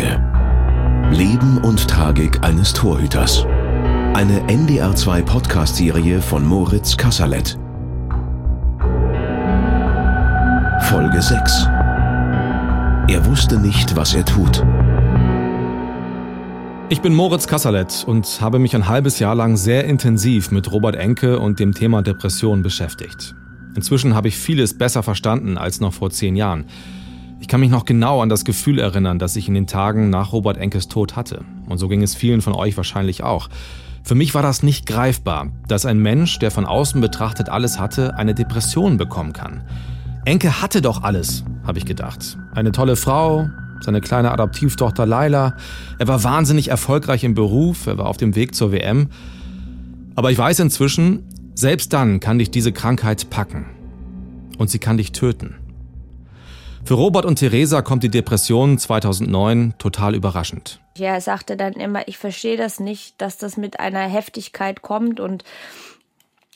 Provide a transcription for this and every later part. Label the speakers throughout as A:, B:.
A: Enke. Leben und Tragik eines Torhüters. Eine NDR2 Podcast-Serie von Moritz Kasserlet. Folge 6. Er wusste nicht, was er tut.
B: Ich bin Moritz Kasserlet und habe mich ein halbes Jahr lang sehr intensiv mit Robert Enke und dem Thema Depression beschäftigt. Inzwischen habe ich vieles besser verstanden als noch vor zehn Jahren. Ich kann mich noch genau an das Gefühl erinnern, das ich in den Tagen nach Robert Enkes Tod hatte. Und so ging es vielen von euch wahrscheinlich auch. Für mich war das nicht greifbar, dass ein Mensch, der von außen betrachtet alles hatte, eine Depression bekommen kann. Enke hatte doch alles, habe ich gedacht. Eine tolle Frau, seine kleine Adoptivtochter Laila. Er war wahnsinnig erfolgreich im Beruf, er war auf dem Weg zur WM. Aber ich weiß inzwischen, selbst dann kann dich diese Krankheit packen. Und sie kann dich töten. Für Robert und Theresa kommt die Depression 2009 total überraschend.
C: Ja, er sagte dann immer, ich verstehe das nicht, dass das mit einer Heftigkeit kommt. Und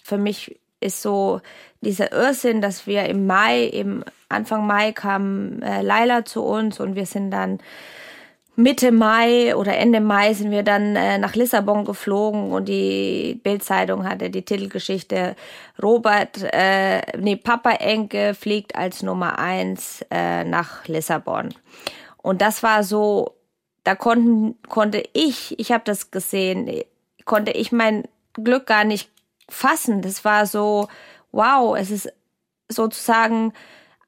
C: für mich ist so dieser Irrsinn, dass wir im Mai, im Anfang Mai kam äh, Laila zu uns und wir sind dann Mitte Mai oder Ende Mai sind wir dann äh, nach Lissabon geflogen und die Bildzeitung hatte die Titelgeschichte Robert, äh, nee, Papa Enke fliegt als Nummer eins äh, nach Lissabon. Und das war so, da konnten, konnte ich, ich habe das gesehen, konnte ich mein Glück gar nicht fassen. Das war so, wow, es ist sozusagen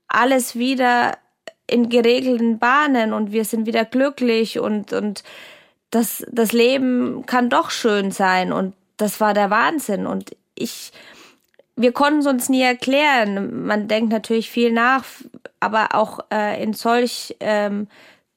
C: alles wieder in geregelten Bahnen und wir sind wieder glücklich und, und das, das Leben kann doch schön sein und das war der Wahnsinn und ich, wir konnten es uns nie erklären. Man denkt natürlich viel nach, aber auch äh, in solch ähm,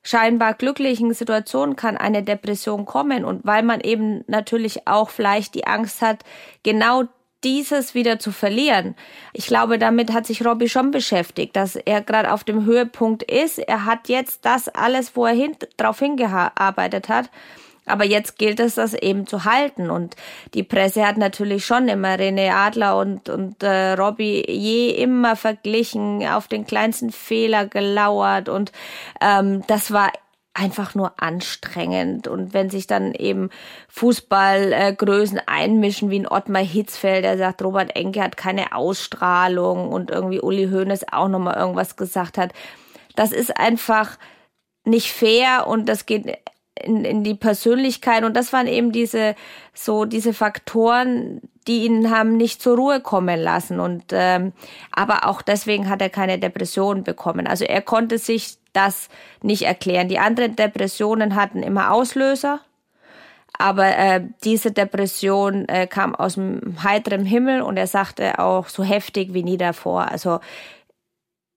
C: scheinbar glücklichen Situationen kann eine Depression kommen und weil man eben natürlich auch vielleicht die Angst hat, genau dieses wieder zu verlieren. Ich glaube, damit hat sich Robbie schon beschäftigt, dass er gerade auf dem Höhepunkt ist. Er hat jetzt das alles, wo er hin, drauf hingearbeitet hat. Aber jetzt gilt es, das eben zu halten. Und die Presse hat natürlich schon immer René Adler und, und äh, Robbie je immer verglichen, auf den kleinsten Fehler gelauert. Und ähm, das war einfach nur anstrengend. Und wenn sich dann eben Fußballgrößen äh, einmischen, wie ein Ottmar Hitzfeld, der sagt, Robert Enke hat keine Ausstrahlung und irgendwie Uli Hoeneß auch nochmal irgendwas gesagt hat. Das ist einfach nicht fair und das geht in, in die Persönlichkeit und das waren eben diese so diese Faktoren, die ihn haben nicht zur Ruhe kommen lassen und ähm, aber auch deswegen hat er keine Depression bekommen. Also er konnte sich das nicht erklären. Die anderen Depressionen hatten immer Auslöser, aber äh, diese Depression äh, kam aus dem heiteren Himmel und er sagte auch so heftig wie nie davor. Also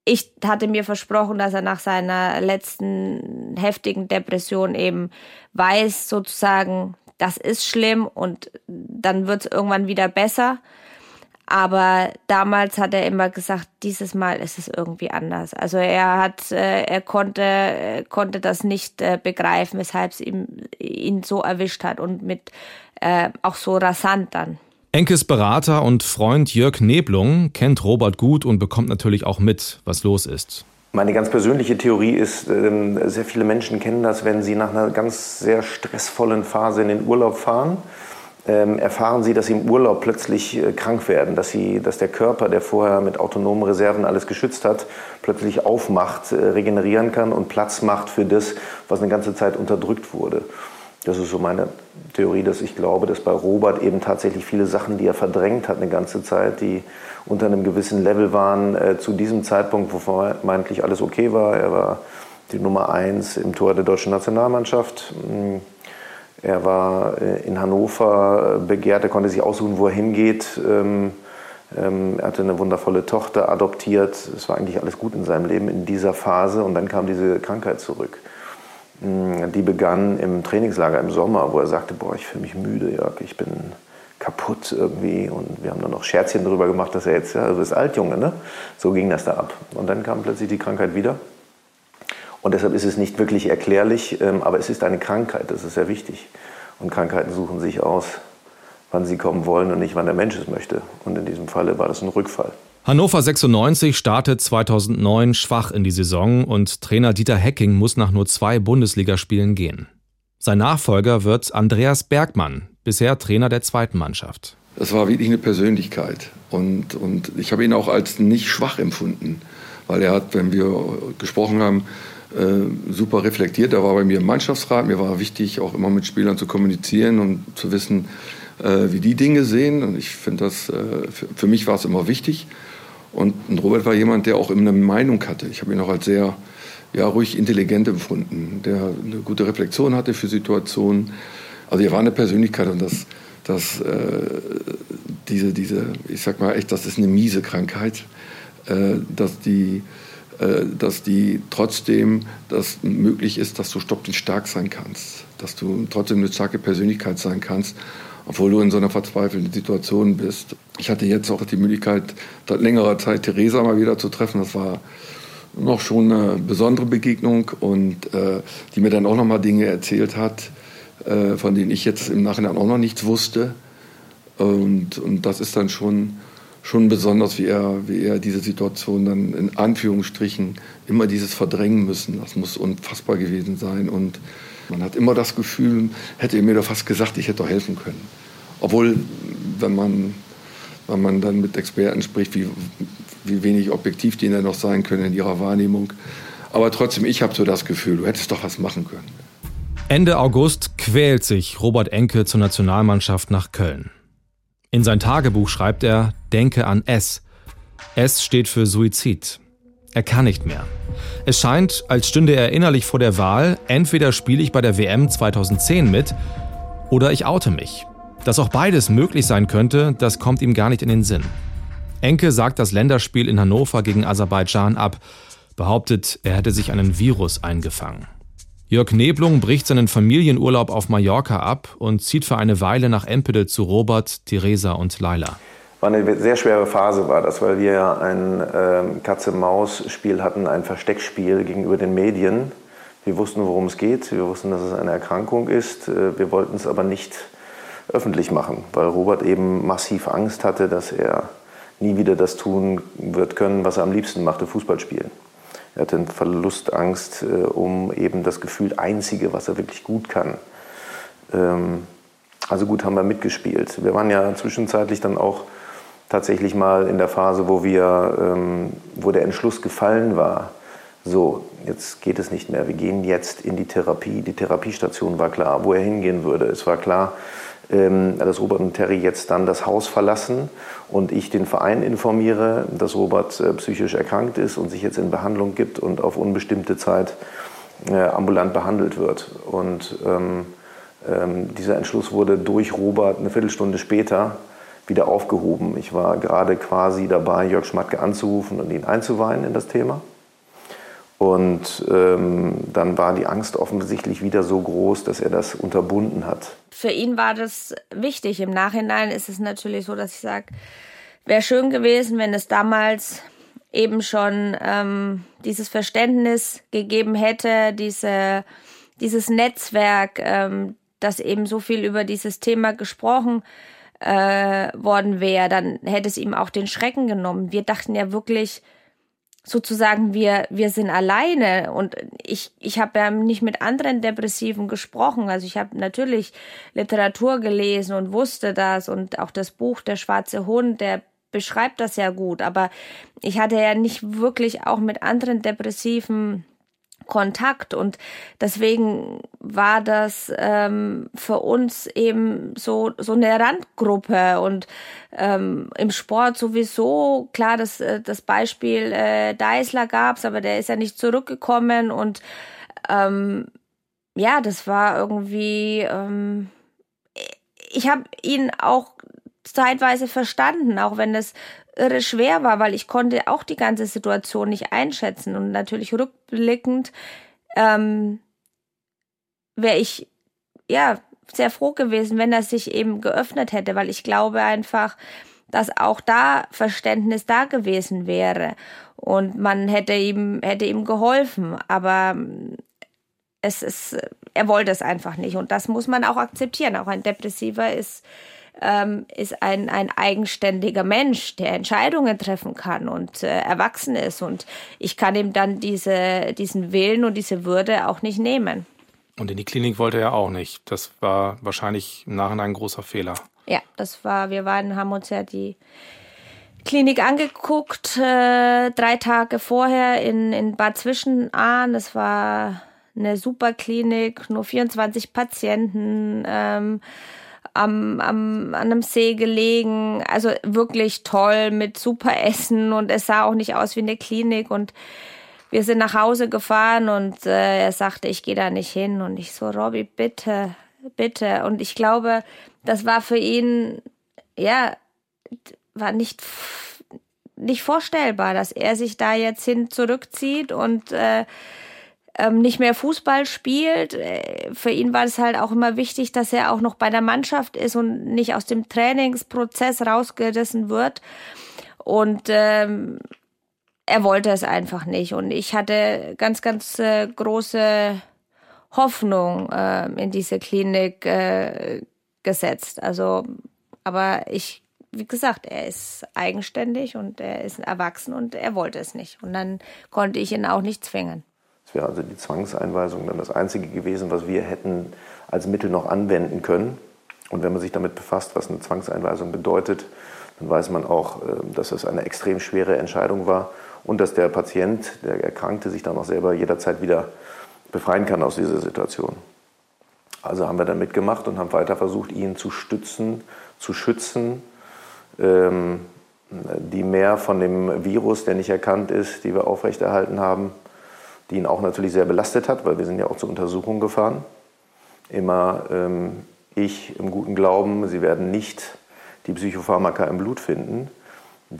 C: ich hatte mir versprochen, dass er nach seiner letzten heftigen Depression eben weiß, sozusagen, das ist schlimm und dann wird es irgendwann wieder besser. Aber damals hat er immer gesagt, dieses Mal ist es irgendwie anders. Also er hat, äh, er konnte, konnte das nicht äh, begreifen, weshalb es ihm, ihn so erwischt hat und mit äh, auch so rasant dann.
B: Enkes Berater und Freund Jörg Neblung kennt Robert gut und bekommt natürlich auch mit, was los ist.
D: Meine ganz persönliche Theorie ist, ähm, sehr viele Menschen kennen das, wenn sie nach einer ganz sehr stressvollen Phase in den Urlaub fahren ähm, erfahren sie, dass sie im Urlaub plötzlich äh, krank werden, dass, sie, dass der Körper, der vorher mit autonomen Reserven alles geschützt hat, plötzlich aufmacht, äh, regenerieren kann und Platz macht für das, was eine ganze Zeit unterdrückt wurde. Das ist so meine Theorie, dass ich glaube, dass bei Robert eben tatsächlich viele Sachen, die er verdrängt hat eine ganze Zeit, die unter einem gewissen Level waren, äh, zu diesem Zeitpunkt, wo vermeintlich alles okay war. Er war die Nummer eins im Tor der deutschen Nationalmannschaft. Hm, er war äh, in Hannover äh, begehrt, er konnte sich aussuchen, wo er hingeht. Ähm, ähm, er hatte eine wundervolle Tochter adoptiert. Es war eigentlich alles gut in seinem Leben in dieser Phase. Und dann kam diese Krankheit zurück. Mm, die begann im Trainingslager im Sommer, wo er sagte, boah, ich fühle mich müde, Jörg, ich bin kaputt irgendwie. Und wir haben dann noch Scherzchen darüber gemacht, dass er jetzt, ja, also ist Altjunge, ne? So ging das da ab. Und dann kam plötzlich die Krankheit wieder. Und deshalb ist es nicht wirklich erklärlich, ähm, aber es ist eine Krankheit, das ist sehr wichtig. Und Krankheiten suchen sich aus, wann sie kommen wollen und nicht, wann der Mensch es möchte. Und in diesem Falle war das ein Rückfall.
B: Hannover 96 startet 2009 schwach in die Saison und Trainer Dieter Hecking muss nach nur zwei Bundesligaspielen gehen. Sein Nachfolger wird Andreas Bergmann, bisher Trainer der zweiten Mannschaft.
E: Das war wirklich eine Persönlichkeit und, und ich habe ihn auch als nicht schwach empfunden, weil er hat, wenn wir gesprochen haben, äh, super reflektiert. Er war bei mir im Mannschaftsrat. Mir war wichtig, auch immer mit Spielern zu kommunizieren und zu wissen, äh, wie die Dinge sehen. Und ich finde das, äh, für, für mich war es immer wichtig. Und, Robert war jemand, der auch immer eine Meinung hatte. Ich habe ihn auch als sehr ja, ruhig intelligent empfunden, der eine gute Reflexion hatte für Situationen. Also er war eine Persönlichkeit und das, das, äh, diese, diese, ich sag mal echt, das ist eine miese Krankheit, äh, dass, die, äh, dass die trotzdem das möglich ist, dass du stoppend stark sein kannst, dass du trotzdem eine starke Persönlichkeit sein kannst obwohl du in so einer verzweifelten Situation bist. Ich hatte jetzt auch die Möglichkeit, seit längerer Zeit Theresa mal wieder zu treffen. Das war noch schon eine besondere Begegnung und äh, die mir dann auch noch mal Dinge erzählt hat, äh, von denen ich jetzt im Nachhinein auch noch nichts wusste. Und, und das ist dann schon, schon besonders, wie er, wie er diese Situation dann in Anführungsstrichen immer dieses verdrängen müssen. Das muss unfassbar gewesen sein und man hat immer das Gefühl, hätte er mir doch fast gesagt, ich hätte doch helfen können. Obwohl, wenn man, wenn man dann mit Experten spricht, wie, wie wenig objektiv die dann noch sein können in ihrer Wahrnehmung. Aber trotzdem, ich habe so das Gefühl, du hättest doch was machen können.
B: Ende August quält sich Robert Enke zur Nationalmannschaft nach Köln. In sein Tagebuch schreibt er, denke an S. S steht für Suizid. Er kann nicht mehr. Es scheint, als stünde er innerlich vor der Wahl, entweder spiele ich bei der WM 2010 mit oder ich oute mich. Dass auch beides möglich sein könnte, das kommt ihm gar nicht in den Sinn. Enke sagt das Länderspiel in Hannover gegen Aserbaidschan ab, behauptet, er hätte sich einen Virus eingefangen. Jörg Neblung bricht seinen Familienurlaub auf Mallorca ab und zieht für eine Weile nach Empede zu Robert, Theresa und Laila
D: war eine sehr schwere Phase, war das, weil wir ja ein äh, Katze-Maus-Spiel hatten, ein Versteckspiel gegenüber den Medien. Wir wussten, worum es geht, wir wussten, dass es eine Erkrankung ist. Äh, wir wollten es aber nicht öffentlich machen, weil Robert eben massiv Angst hatte, dass er nie wieder das tun wird können, was er am liebsten machte, Fußball spielen. Er hatte Verlustangst äh, um eben das Gefühl Einzige, was er wirklich gut kann. Ähm, also gut haben wir mitgespielt. Wir waren ja zwischenzeitlich dann auch tatsächlich mal in der Phase, wo wir, ähm, wo der Entschluss gefallen war, so, jetzt geht es nicht mehr, wir gehen jetzt in die Therapie. Die Therapiestation war klar, wo er hingehen würde. Es war klar, ähm, dass Robert und Terry jetzt dann das Haus verlassen und ich den Verein informiere, dass Robert äh, psychisch erkrankt ist und sich jetzt in Behandlung gibt und auf unbestimmte Zeit äh, ambulant behandelt wird. Und ähm, ähm, dieser Entschluss wurde durch Robert eine Viertelstunde später wieder aufgehoben. Ich war gerade quasi dabei, Jörg Schmatke anzurufen und ihn einzuweihen in das Thema. Und ähm, dann war die Angst offensichtlich wieder so groß, dass er das unterbunden hat.
C: Für ihn war das wichtig. Im Nachhinein ist es natürlich so, dass ich sage, wäre schön gewesen, wenn es damals eben schon ähm, dieses Verständnis gegeben hätte, diese, dieses Netzwerk, ähm, das eben so viel über dieses Thema gesprochen äh, worden wäre, dann hätte es ihm auch den Schrecken genommen. Wir dachten ja wirklich sozusagen, wir, wir sind alleine und ich, ich habe ja nicht mit anderen Depressiven gesprochen. Also ich habe natürlich Literatur gelesen und wusste das und auch das Buch Der schwarze Hund, der beschreibt das ja gut, aber ich hatte ja nicht wirklich auch mit anderen Depressiven Kontakt. Und deswegen war das ähm, für uns eben so so eine Randgruppe. Und ähm, im Sport sowieso klar das äh, das Beispiel äh, Deisler gab's aber der ist ja nicht zurückgekommen. Und ähm, ja das war irgendwie ähm, ich habe ihn auch zeitweise verstanden auch wenn es irre schwer war, weil ich konnte auch die ganze Situation nicht einschätzen. Und natürlich rückblickend ähm, wäre ich ja sehr froh gewesen, wenn er sich eben geöffnet hätte, weil ich glaube einfach, dass auch da Verständnis da gewesen wäre. Und man hätte ihm hätte ihm geholfen, aber es ist er wollte es einfach nicht. Und das muss man auch akzeptieren. Auch ein Depressiver ist ähm, ist ein, ein eigenständiger Mensch, der Entscheidungen treffen kann und äh, erwachsen ist. Und ich kann ihm dann diese, diesen Willen und diese Würde auch nicht nehmen.
B: Und in die Klinik wollte er auch nicht. Das war wahrscheinlich im Nachhinein ein großer Fehler.
C: Ja, das war, wir waren, haben uns ja die Klinik angeguckt, äh, drei Tage vorher in, in Bad Zwischenahn. Das war eine super Klinik, nur 24 Patienten, ähm, am, am, an einem See gelegen. Also wirklich toll mit super Essen und es sah auch nicht aus wie eine Klinik und wir sind nach Hause gefahren und äh, er sagte, ich gehe da nicht hin. Und ich so, Robby, bitte, bitte. Und ich glaube, das war für ihn, ja, war nicht, nicht vorstellbar, dass er sich da jetzt hin zurückzieht und äh, ähm, nicht mehr Fußball spielt. Äh, für ihn war es halt auch immer wichtig, dass er auch noch bei der Mannschaft ist und nicht aus dem Trainingsprozess rausgerissen wird. Und ähm, er wollte es einfach nicht. Und ich hatte ganz, ganz äh, große Hoffnung äh, in diese Klinik äh, gesetzt. Also, aber ich, wie gesagt, er ist eigenständig und er ist erwachsen und er wollte es nicht. Und dann konnte ich ihn auch nicht zwingen.
D: Es wäre also die Zwangseinweisung dann das Einzige gewesen, was wir hätten als Mittel noch anwenden können. Und wenn man sich damit befasst, was eine Zwangseinweisung bedeutet, dann weiß man auch, äh, dass es eine extrem schwere Entscheidung war und dass der Patient, der Erkrankte, sich dann auch selber jederzeit wieder befreien kann aus dieser Situation. Also haben wir dann mitgemacht und haben weiter versucht, ihn zu stützen, zu schützen, ähm, die mehr von dem Virus, der nicht erkannt ist, die wir aufrechterhalten haben, die ihn auch natürlich sehr belastet hat, weil wir sind ja auch zur Untersuchung gefahren. Immer ähm, ich im guten Glauben, sie werden nicht die Psychopharmaka im Blut finden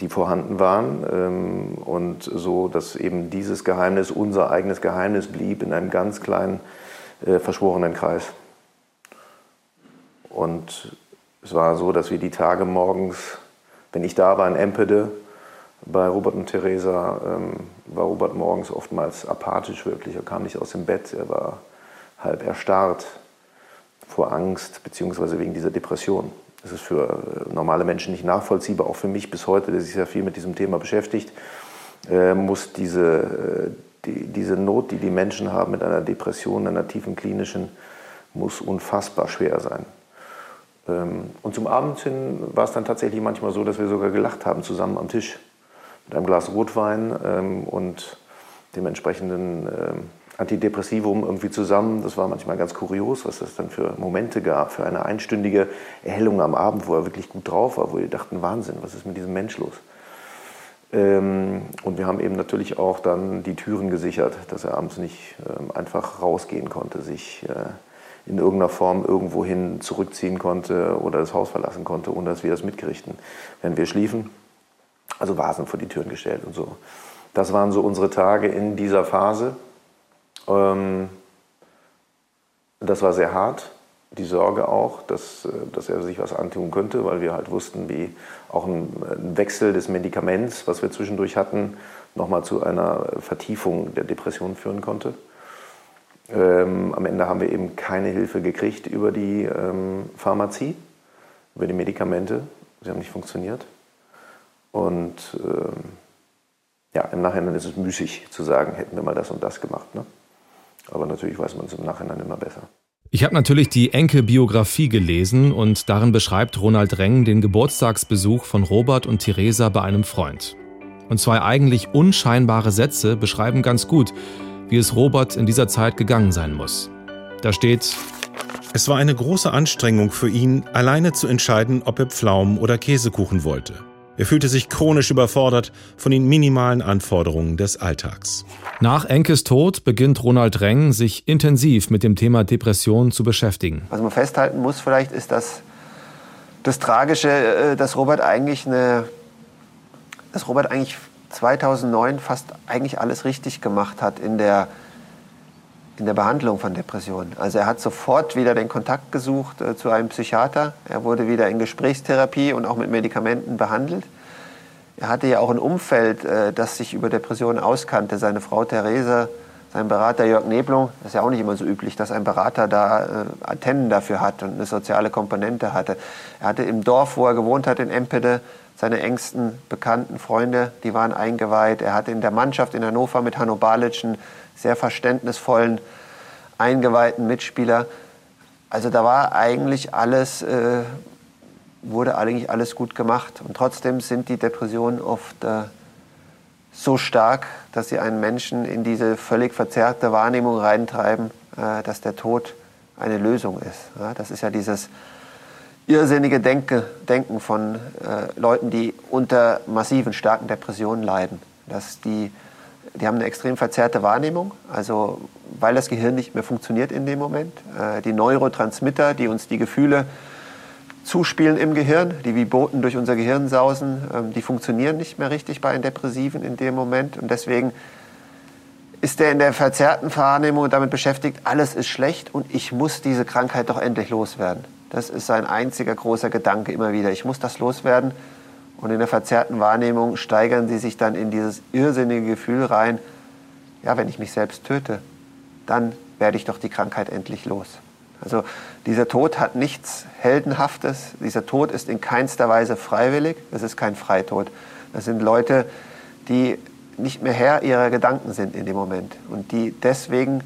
D: die vorhanden waren ähm, und so, dass eben dieses Geheimnis unser eigenes Geheimnis blieb in einem ganz kleinen äh, verschworenen Kreis. Und es war so, dass wir die Tage morgens, wenn ich da war in Empede, bei Robert und Theresa, ähm, war Robert morgens oftmals apathisch wirklich. Er kam nicht aus dem Bett, er war halb erstarrt vor Angst, beziehungsweise wegen dieser Depression. Das ist für äh, normale Menschen nicht nachvollziehbar, auch für mich bis heute, der sich sehr viel mit diesem Thema beschäftigt, äh, muss diese, äh, die, diese Not, die die Menschen haben mit einer Depression, einer tiefen klinischen, muss unfassbar schwer sein. Ähm, und zum Abend hin war es dann tatsächlich manchmal so, dass wir sogar gelacht haben zusammen am Tisch mit einem Glas Rotwein ähm, und dem entsprechenden ähm, Antidepressivum irgendwie zusammen. Das war manchmal ganz kurios, was das dann für Momente gab, für eine einstündige Erhellung am Abend, wo er wirklich gut drauf war, wo wir dachten, Wahnsinn, was ist mit diesem Mensch los? Ähm, und wir haben eben natürlich auch dann die Türen gesichert, dass er abends nicht ähm, einfach rausgehen konnte, sich äh, in irgendeiner Form irgendwohin zurückziehen konnte oder das Haus verlassen konnte, ohne dass wir das mitkriegten, wenn wir schliefen. Also Vasen vor die Türen gestellt und so. Das waren so unsere Tage in dieser Phase. Ähm, das war sehr hart, die Sorge auch, dass, äh, dass er sich was antun könnte, weil wir halt wussten, wie auch ein, Wechsel des Medikaments, was wir zwischendurch hatten, nochmal zu einer Vertiefung der Depression führen konnte. Ähm, am Ende haben wir eben keine Hilfe gekriegt über die ähm, Pharmazie, über die Medikamente. Sie haben nicht funktioniert. Und ähm, ja, im Nachhinein ist es müßig zu sagen, hätten wir mal das und das gemacht. Ne? Aber natürlich weiß man es im Nachhinein immer besser.
B: Ich habe natürlich die Enke-Biografie gelesen und darin beschreibt Ronald Reng den Geburtstagsbesuch von Robert und Theresa bei einem Freund. Und zwei eigentlich unscheinbare Sätze beschreiben ganz gut, wie es Robert in dieser Zeit gegangen sein muss. Da steht,
F: es war eine große Anstrengung für ihn, alleine zu entscheiden, ob er Pflaumen oder Käsekuchen wollte. Er fühlte sich chronisch überfordert von den minimalen Anforderungen des Alltags.
B: Nach Enkes Tod beginnt Ronald Reng, sich intensiv mit dem Thema Depression zu beschäftigen.
G: Was man festhalten muss vielleicht, ist, dass das Tragische, äh, dass Robert eigentlich eine, dass Robert eigentlich 2009 fast eigentlich alles richtig gemacht hat in der in der Behandlung von Depressionen. Also er hat sofort wieder den Kontakt gesucht äh, zu einem Psychiater. Er wurde wieder in Gesprächstherapie und auch mit Medikamenten behandelt. Er hatte ja auch ein Umfeld, äh, das sich über Depressionen auskannte. Seine Frau Therese, Sein Berater Jörg Neblung, das ist ja auch nicht immer so üblich, dass ein Berater da äh, Antennen dafür hat und eine soziale Komponente hatte. Er hatte im Dorf, wo er gewohnt hat, in Empede, seine engsten Bekannten, Freunde, die waren eingeweiht. Er hatte in der Mannschaft in Hannover mit Hanno Balic einen sehr verständnisvollen, eingeweihten Mitspieler. Also da war eigentlich alles, äh, wurde eigentlich alles gut gemacht. Und trotzdem sind die Depressionen oft äh, so stark, dass sie einen Menschen in diese völlig verzerrte Wahrnehmung reintreiben, äh, dass der Tod eine Lösung ist. Ja, das ist ja dieses irrsinnige Denke, Denken von äh, Leuten, die unter massiven, starken Depressionen leiden. Dass die, die haben eine extrem verzerrte Wahrnehmung, also weil das Gehirn nicht mehr funktioniert in dem Moment. Äh, die Neurotransmitter, die uns die Gefühle zuspielen im Gehirn, die wie Boten durch unser Gehirn sausen, ähm, die funktionieren nicht mehr richtig bei einem Depressiven in dem Moment. Und deswegen ist er in der verzerrten Wahrnehmung damit beschäftigt, alles ist schlecht und ich muss diese Krankheit doch endlich loswerden. Das ist sein einziger großer Gedanke immer wieder. Ich muss das loswerden. Und in der verzerrten Wahrnehmung steigern sie sich dann in dieses irrsinnige Gefühl rein, ja, wenn ich mich selbst töte, dann werde ich doch die Krankheit endlich los. Also dieser Tod hat nichts Heldenhaftes. Dieser Tod ist in keinster Weise freiwillig. Es ist kein Freitod. Das sind Leute, die nicht mehr Herr ihrer Gedanken sind in dem Moment und die deswegen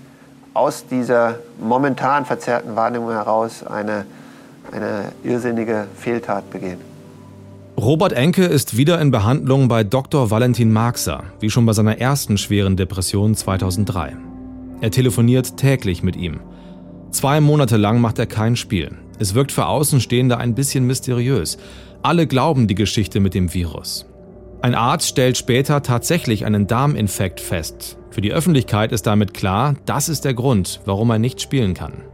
G: aus dieser momentan verzerrten Wahrnehmung heraus eine, eine irrsinnige Fehltat begehen.
B: Robert Enke ist wieder in Behandlung bei Dr. Valentin Marxer, wie schon bei seiner ersten schweren Depression 2003. Er telefoniert täglich mit ihm. Zwei Monate lang macht er kein Spiel. Es wirkt für Außenstehende ein bisschen mysteriös. Alle glauben die Geschichte mit dem Virus. Ein Arzt stellt später tatsächlich einen Darminfekt fest. Für die Öffentlichkeit ist damit klar, das ist der Grund, warum er nicht spielen kann.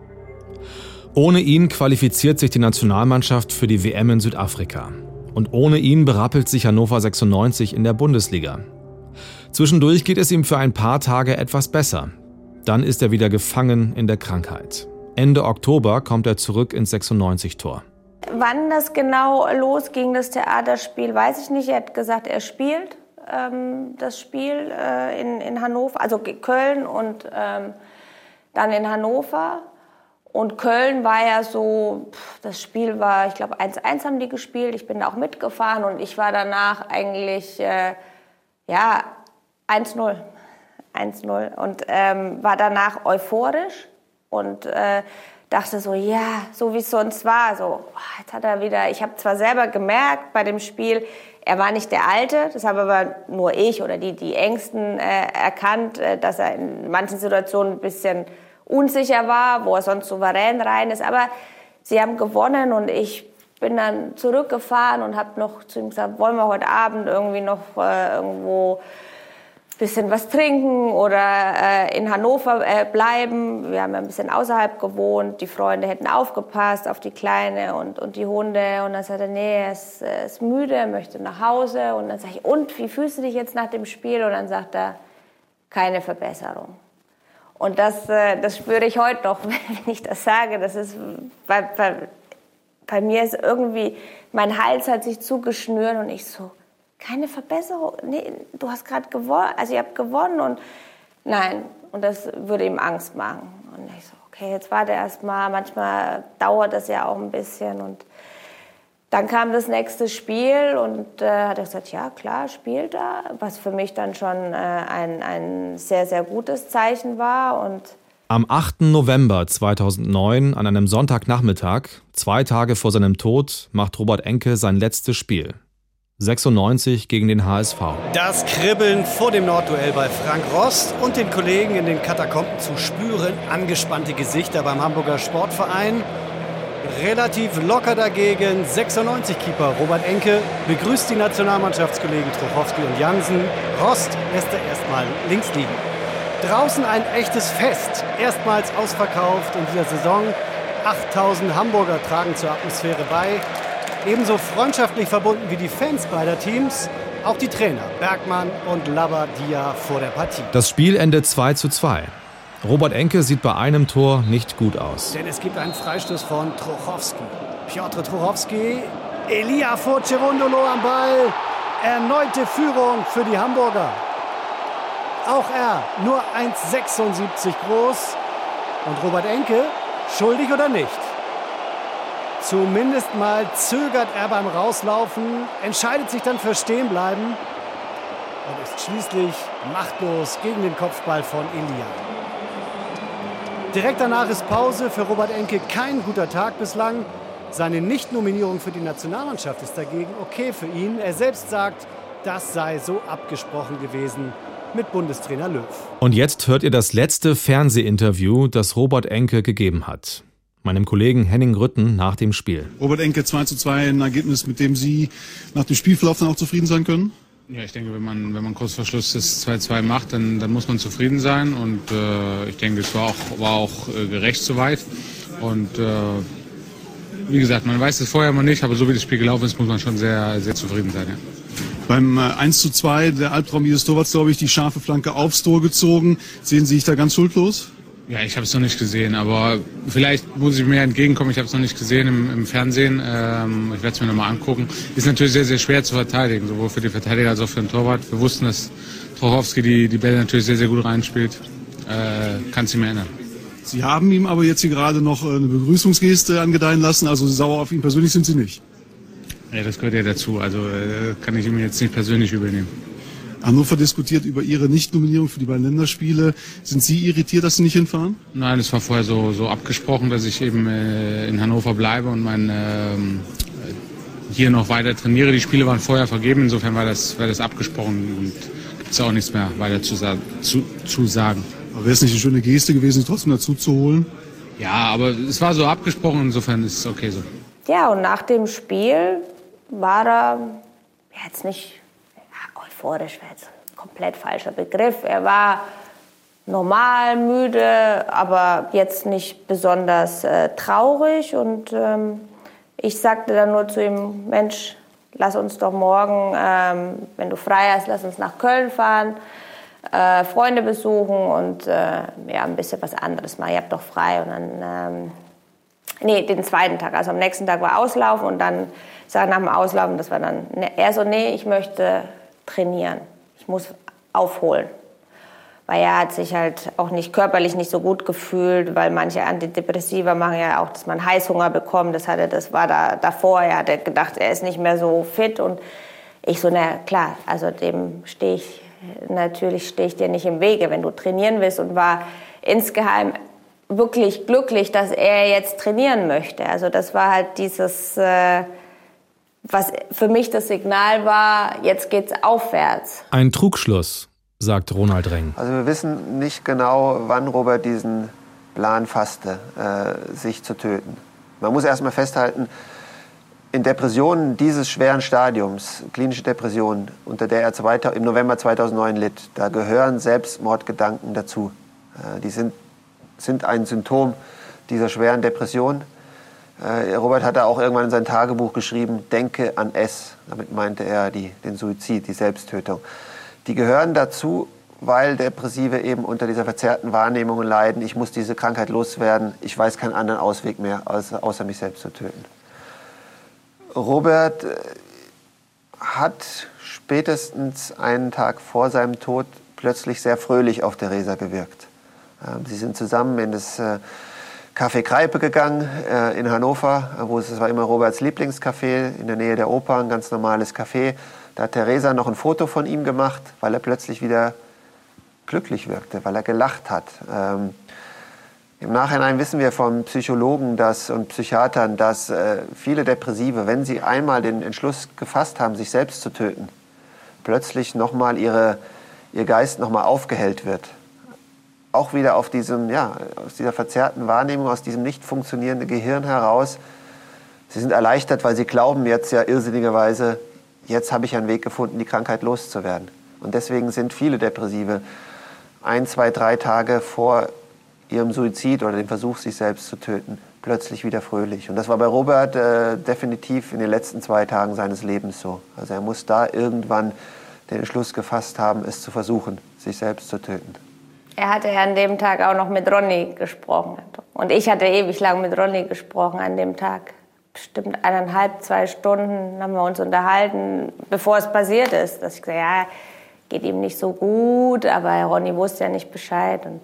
B: Ohne ihn qualifiziert sich die Nationalmannschaft für die WM in Südafrika. Und ohne ihn berappelt sich Hannover 96 in der Bundesliga. Zwischendurch geht es ihm für ein paar Tage etwas besser. Dann ist er wieder gefangen in der Krankheit. Ende Oktober kommt er zurück ins 96-Tor.
C: Wann das genau losging, das Theaterspiel, weiß ich nicht. Er hat gesagt, er spielt ähm, das Spiel äh, in, in Hannover, also Köln und ähm, dann in Hannover. Und Köln war ja so, das Spiel war, ich glaube, 1-1 haben die gespielt. Ich bin da auch mitgefahren und ich war danach eigentlich, äh, ja, 1-0. 1-0 und ähm, war danach euphorisch und äh, dachte so, ja, so wie es sonst war, so, oh, jetzt hat er wieder, ich habe zwar selber gemerkt bei dem Spiel, er war nicht der Alte, das habe aber nur ich oder die, die Ängsten äh, erkannt, äh, dass er in manchen Situationen ein bisschen unsicher war, wo er sonst souverän rein ist, aber sie haben gewonnen und ich bin dann zurückgefahren und habe noch zu ihm gesagt, wollen wir heute Abend irgendwie noch äh, irgendwo bisschen was trinken oder äh, in Hannover äh, bleiben. Wir haben ja ein bisschen außerhalb gewohnt. Die Freunde hätten aufgepasst auf die Kleine und, und die Hunde. Und dann sagt er, nee, er ist, er ist müde, möchte nach Hause. Und dann sage ich, und wie fühlst du dich jetzt nach dem Spiel? Und dann sagt er, keine Verbesserung. Und das, äh, das spüre ich heute noch, wenn ich das sage. Das ist, bei, bei, bei mir ist irgendwie, mein Hals hat sich zugeschnürt und ich so, keine Verbesserung. Nee, du hast gerade gewonnen, also ihr habt gewonnen und nein. Und das würde ihm Angst machen. Und ich so, okay, jetzt warte erst mal. Manchmal dauert das ja auch ein bisschen und dann kam das nächste Spiel und äh, hat er gesagt, ja klar, spielt er, was für mich dann schon äh, ein, ein sehr, sehr gutes Zeichen war. Und
B: Am 8. November 2009, an einem Sonntagnachmittag, zwei Tage vor seinem Tod, macht Robert Enke sein letztes Spiel. 96 gegen den HSV.
H: Das Kribbeln vor dem Nordduell bei Frank Rost und den Kollegen in den Katakomben zu spüren. Angespannte Gesichter beim Hamburger Sportverein. Relativ locker dagegen 96-Keeper Robert Enke begrüßt die Nationalmannschaftskollegen Trochowski und Jansen. Rost lässt er erstmal links liegen. Draußen ein echtes Fest. Erstmals ausverkauft in dieser Saison. 8000 Hamburger tragen zur Atmosphäre bei. Ebenso freundschaftlich verbunden wie die Fans beider Teams, auch die Trainer Bergmann und Labadia vor der Partie.
B: Das Spiel endet 2 zu 2. Robert Enke sieht bei einem Tor nicht gut aus.
H: Denn es gibt einen Freistoß von Trochowski. Piotr Trochowski, Elia Forcerondolo am Ball. Erneute Führung für die Hamburger. Auch er nur 1,76 groß. Und Robert Enke, schuldig oder nicht? Zumindest mal zögert er beim Rauslaufen, entscheidet sich dann für Stehenbleiben und ist schließlich machtlos gegen den Kopfball von Elia. Direkt danach ist Pause für Robert Enke kein guter Tag bislang. Seine Nichtnominierung für die Nationalmannschaft ist dagegen okay für ihn. Er selbst sagt, das sei so abgesprochen gewesen mit Bundestrainer Löw.
B: Und jetzt hört ihr das letzte Fernsehinterview, das Robert Enke gegeben hat. Meinem Kollegen Henning Rütten nach dem Spiel.
I: Robert Enke 2 zu 2, ein Ergebnis, mit dem Sie nach dem Spielverlauf dann auch zufrieden sein können?
J: Ja, ich denke, wenn man, wenn man kurz vor Schluss das 2-2 macht, dann, dann muss man zufrieden sein. Und äh, ich denke, es war auch, war auch äh, gerecht soweit. Und äh, wie gesagt, man weiß es vorher immer nicht, aber so wie das Spiel gelaufen ist, muss man schon sehr, sehr zufrieden sein. Ja.
I: Beim äh, 1 zu 2, der Albtraum Ihres Torwarts, glaube ich, die scharfe Flanke aufs Tor gezogen. Sehen Sie sich da ganz schuldlos?
J: Ja, ich habe es noch nicht gesehen, aber vielleicht muss ich mir entgegenkommen. Ich habe es noch nicht gesehen im, im Fernsehen. Ähm, ich werde es mir nochmal angucken. Ist natürlich sehr, sehr schwer zu verteidigen, sowohl für die Verteidiger als auch für den Torwart. Wir wussten, dass Trochowski die, die Bälle natürlich sehr, sehr gut reinspielt. Äh, Kann sich mehr ändern.
I: Sie haben ihm aber jetzt hier gerade noch äh, eine Begrüßungsgeste angedeihen lassen. Also sauer auf ihn persönlich sind Sie nicht.
J: Ja, das gehört ja dazu. Also äh, kann ich ihm jetzt nicht persönlich übernehmen.
I: Hannover diskutiert über Ihre Nichtnominierung für die beiden Länderspiele. Sind Sie irritiert, dass Sie nicht hinfahren?
J: Nein, es war vorher so, so abgesprochen, dass ich eben äh, in Hannover bleibe und mein, ähm, hier noch weiter trainiere. Die Spiele waren vorher vergeben, insofern war das, war das abgesprochen und gibt es auch nichts mehr weiter zu, zu, zu sagen.
I: Aber wäre es nicht eine schöne Geste gewesen, Sie trotzdem dazu zu holen?
J: Ja, aber es war so abgesprochen, insofern ist es okay so.
C: Ja, und nach dem Spiel war er jetzt nicht ein komplett falscher Begriff. Er war normal müde, aber jetzt nicht besonders äh, traurig. Und ähm, ich sagte dann nur zu ihm, Mensch, lass uns doch morgen, ähm, wenn du frei hast, lass uns nach Köln fahren, äh, Freunde besuchen und äh, ja, ein bisschen was anderes machen. Ihr habt doch frei. Und dann, ähm, nee, den zweiten Tag, also am nächsten Tag war Auslaufen und dann, sage nach dem Auslaufen, das war dann, ne, er so, nee, ich möchte trainieren. Ich muss aufholen. Weil er hat sich halt auch nicht körperlich nicht so gut gefühlt, weil manche Antidepressiva machen ja auch, dass man Heißhunger bekommt. Das hatte, das war da davor. Er hat gedacht, er ist nicht mehr so fit und ich so, na klar, also dem stehe ich, natürlich stehe ich dir nicht im Wege, wenn du trainieren willst und war insgeheim wirklich glücklich, dass er jetzt trainieren möchte. Also das war halt dieses, äh, was für mich das Signal war, jetzt geht's aufwärts.
B: Ein Trugschluss, sagt Ronald Reng.
G: Also wir wissen nicht genau, wann Robert diesen Plan fasste, äh, sich zu töten. Man muss erstmal festhalten, in Depressionen dieses schweren Stadiums, klinische Depressionen, unter der er im November 2009 litt, da gehören Selbstmordgedanken dazu. Äh, die sind, sind ein Symptom dieser schweren Depression. Äh, Robert hat da auch irgendwann in sein Tagebuch geschrieben, denke an es. Damit meinte er die, den Suizid, die Selbsttötung. Die gehören dazu, weil Depressive eben unter dieser verzerrten Wahrnehmung leiden. Ich muss diese Krankheit loswerden. Ich weiß keinen anderen Ausweg mehr, außer, außer mich selbst zu töten. Robert äh, hat spätestens einen Tag vor seinem Tod plötzlich sehr fröhlich auf Theresa gewirkt. Ähm, sie sind zusammen in das äh, Café Kreipe gegangen äh, in Hannover, wo es, war immer Roberts Lieblingscafé in der Nähe der Oper, ein ganz normales Café. Da hat Theresa noch ein Foto von ihm gemacht, weil er plötzlich wieder glücklich wirkte, weil er gelacht hat. Ähm, Im Nachhinein wissen wir von Psychologen dass, und Psychiatern, dass äh, viele Depressive, wenn sie einmal den Entschluss gefasst haben, sich selbst zu töten, plötzlich nochmal ihr Geist nochmal aufgehellt wird auch wieder auf diesem, ja, aus dieser verzerrten Wahrnehmung, aus diesem nicht funktionierenden Gehirn heraus. Sie sind erleichtert, weil sie glauben jetzt ja irrsinnigerweise, jetzt habe ich einen Weg gefunden, die Krankheit loszuwerden. Und deswegen sind viele Depressive ein, zwei, drei Tage vor ihrem Suizid oder dem Versuch, sich selbst zu töten, plötzlich wieder fröhlich. Und das war bei Robert äh, definitiv in den letzten zwei Tagen seines Lebens so. Also er muss da irgendwann den Entschluss gefasst haben, es zu versuchen, sich selbst zu töten.
C: Er hatte ja an dem Tag auch noch mit Ronny gesprochen. Und ich hatte ewig lang mit Ronny gesprochen an dem Tag. Bestimmt eineinhalb, zwei Stunden haben wir uns unterhalten, bevor es passiert ist. Dass ich gesagt ja, geht ihm nicht so gut, aber Ronny wusste ja nicht Bescheid. Und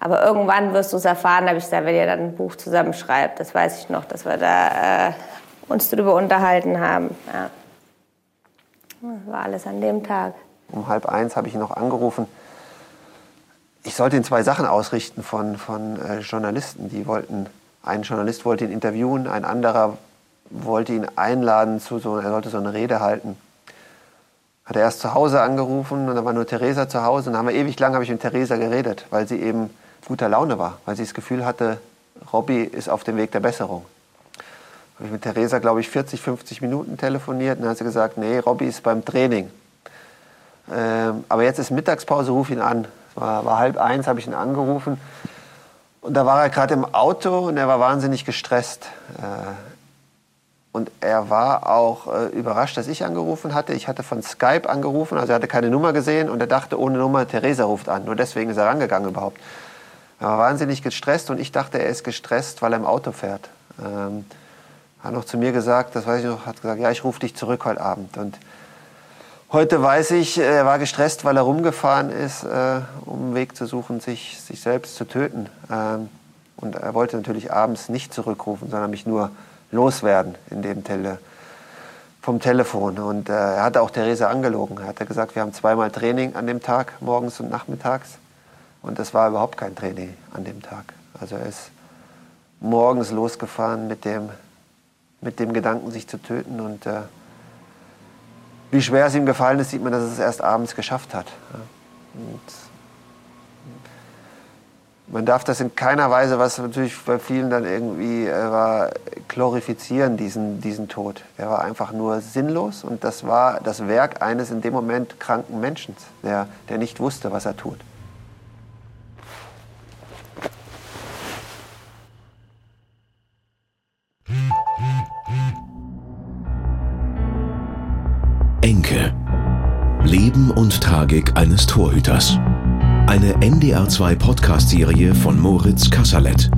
C: aber irgendwann wirst du es erfahren, habe ich gesagt, wenn ihr dann ein Buch zusammenschreibt, das weiß ich noch, dass wir da äh, uns darüber unterhalten haben. Ja. Das war alles an dem Tag.
G: Um halb eins habe ich ihn noch angerufen. Ich sollte ihn zwei Sachen ausrichten von, von äh, Journalisten. Die wollten, ein Journalist wollte ihn interviewen, ein anderer wollte ihn einladen zu so, er sollte so eine Rede halten. Hat er erst zu Hause angerufen und da war nur Theresa zu Hause. Und dann haben wir ewig lang habe ich mit Theresa geredet, weil sie eben guter Laune war, weil sie das Gefühl hatte, Robby ist auf dem Weg der Besserung. Habe ich mit Theresa, glaube ich, 40, 50 Minuten telefoniert und dann hat sie gesagt, nee, Robby ist beim Training. Ähm, aber jetzt ist Mittagspause, ruf ihn an. War, war halb eins, habe ich ihn angerufen. Und da war er gerade im Auto und er war wahnsinnig gestresst. Äh, und er war auch äh, überrascht, dass ich angerufen hatte. Ich hatte von Skype angerufen, also er hatte keine Nummer gesehen und er dachte, ohne Nummer, Theresa ruft an. Nur deswegen ist er rangegangen überhaupt. Er war wahnsinnig gestresst und ich dachte, er ist gestresst, weil er im Auto fährt. Ähm, hat noch zu mir gesagt, das weiß ich noch, hat gesagt, ja, ich rufe dich zurück heute Abend. Und heute weiß ich, er war gestresst, weil er rumgefahren ist, äh, um einen Weg zu suchen, sich, sich selbst zu töten. Ähm, und er wollte natürlich abends nicht zurückrufen, sondern mich nur loswerden in dem Tele vom Telefon. Und äh, er hatte auch Theresa angelogen. Er hatte gesagt, wir haben zweimal Training an dem Tag, morgens und nachmittags. Und das war überhaupt kein Training an dem Tag. Also er ist morgens losgefahren mit dem, mit dem Gedanken, sich zu töten. Und äh, wie schwer es ihm gefallen ist, sieht man, dass er es erst abends geschafft hat. Und man darf das in keiner Weise, was natürlich bei vielen dann irgendwie äh, war, glorifizieren, diesen, diesen Tod. Der war einfach nur sinnlos und das war das Werk eines in dem Moment kranken Menschen, der, der nicht wusste, was er tut.
A: Tragik eines Torhüters. Eine NDR2 Podcast-Serie von Moritz Kasserlet.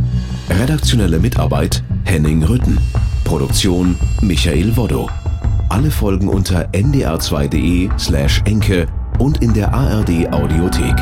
A: Redaktionelle Mitarbeit Henning Rütten. Produktion Michael Woddo. Alle Folgen unter ndr2.de slash enke und in der ARD Audiothek.